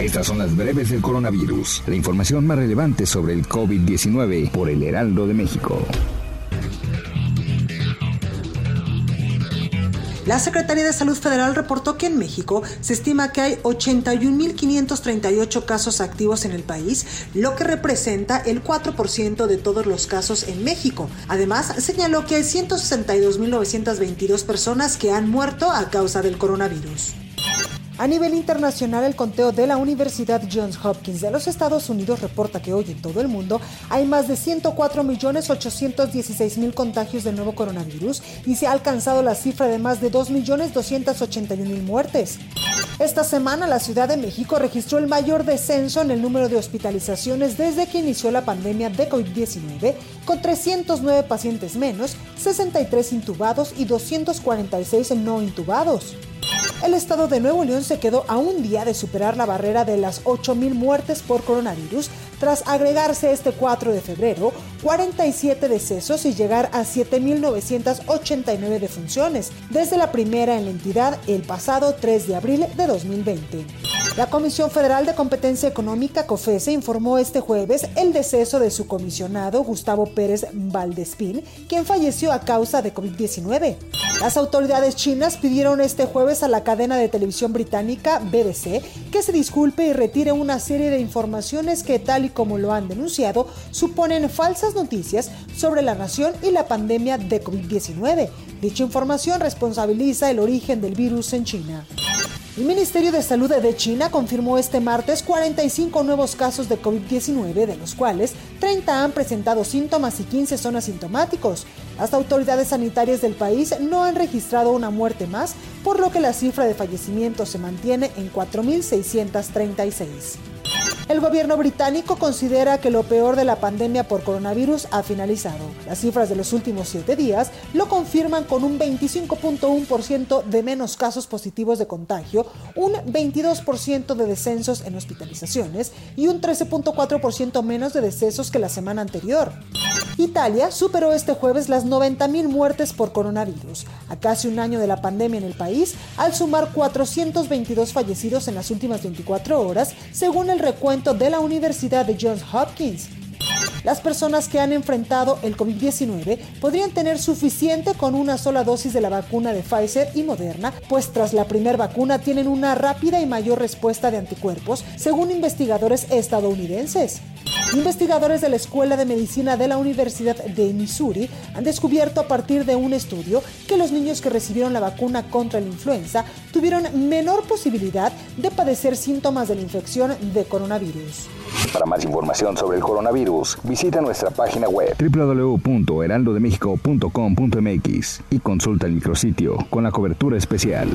Estas son las breves del coronavirus. La información más relevante sobre el COVID-19 por el Heraldo de México. La Secretaría de Salud Federal reportó que en México se estima que hay 81.538 casos activos en el país, lo que representa el 4% de todos los casos en México. Además, señaló que hay 162.922 personas que han muerto a causa del coronavirus. A nivel internacional, el conteo de la Universidad Johns Hopkins de los Estados Unidos reporta que hoy en todo el mundo hay más de 104.816.000 contagios del nuevo coronavirus y se ha alcanzado la cifra de más de 2.281.000 muertes. Esta semana la Ciudad de México registró el mayor descenso en el número de hospitalizaciones desde que inició la pandemia de COVID-19, con 309 pacientes menos, 63 intubados y 246 no intubados. El estado de Nuevo León se quedó a un día de superar la barrera de las 8.000 muertes por coronavirus tras agregarse este 4 de febrero 47 decesos y llegar a 7.989 defunciones desde la primera en la entidad el pasado 3 de abril de 2020. La Comisión Federal de Competencia Económica, COFESE, informó este jueves el deceso de su comisionado Gustavo Pérez Valdespín, quien falleció a causa de COVID-19. Las autoridades chinas pidieron este jueves a la cadena de televisión británica BBC que se disculpe y retire una serie de informaciones que, tal y como lo han denunciado, suponen falsas noticias sobre la nación y la pandemia de COVID-19. Dicha información responsabiliza el origen del virus en China. El Ministerio de Salud de China confirmó este martes 45 nuevos casos de COVID-19, de los cuales 30 han presentado síntomas y 15 son asintomáticos. Las autoridades sanitarias del país no han registrado una muerte más, por lo que la cifra de fallecimientos se mantiene en 4.636. El gobierno británico considera que lo peor de la pandemia por coronavirus ha finalizado. Las cifras de los últimos siete días lo confirman con un 25.1% de menos casos positivos de contagio, un 22% de descensos en hospitalizaciones y un 13.4% menos de decesos que la semana anterior. Italia superó este jueves las 90.000 muertes por coronavirus, a casi un año de la pandemia en el país, al sumar 422 fallecidos en las últimas 24 horas, según el recuento de la Universidad de Johns Hopkins. Las personas que han enfrentado el COVID-19 podrían tener suficiente con una sola dosis de la vacuna de Pfizer y Moderna, pues tras la primera vacuna tienen una rápida y mayor respuesta de anticuerpos, según investigadores estadounidenses. Investigadores de la Escuela de Medicina de la Universidad de Missouri han descubierto a partir de un estudio que los niños que recibieron la vacuna contra la influenza tuvieron menor posibilidad de padecer síntomas de la infección de coronavirus. Para más información sobre el coronavirus, visita nuestra página web www.heraldodemexico.com.mx y consulta el micrositio con la cobertura especial.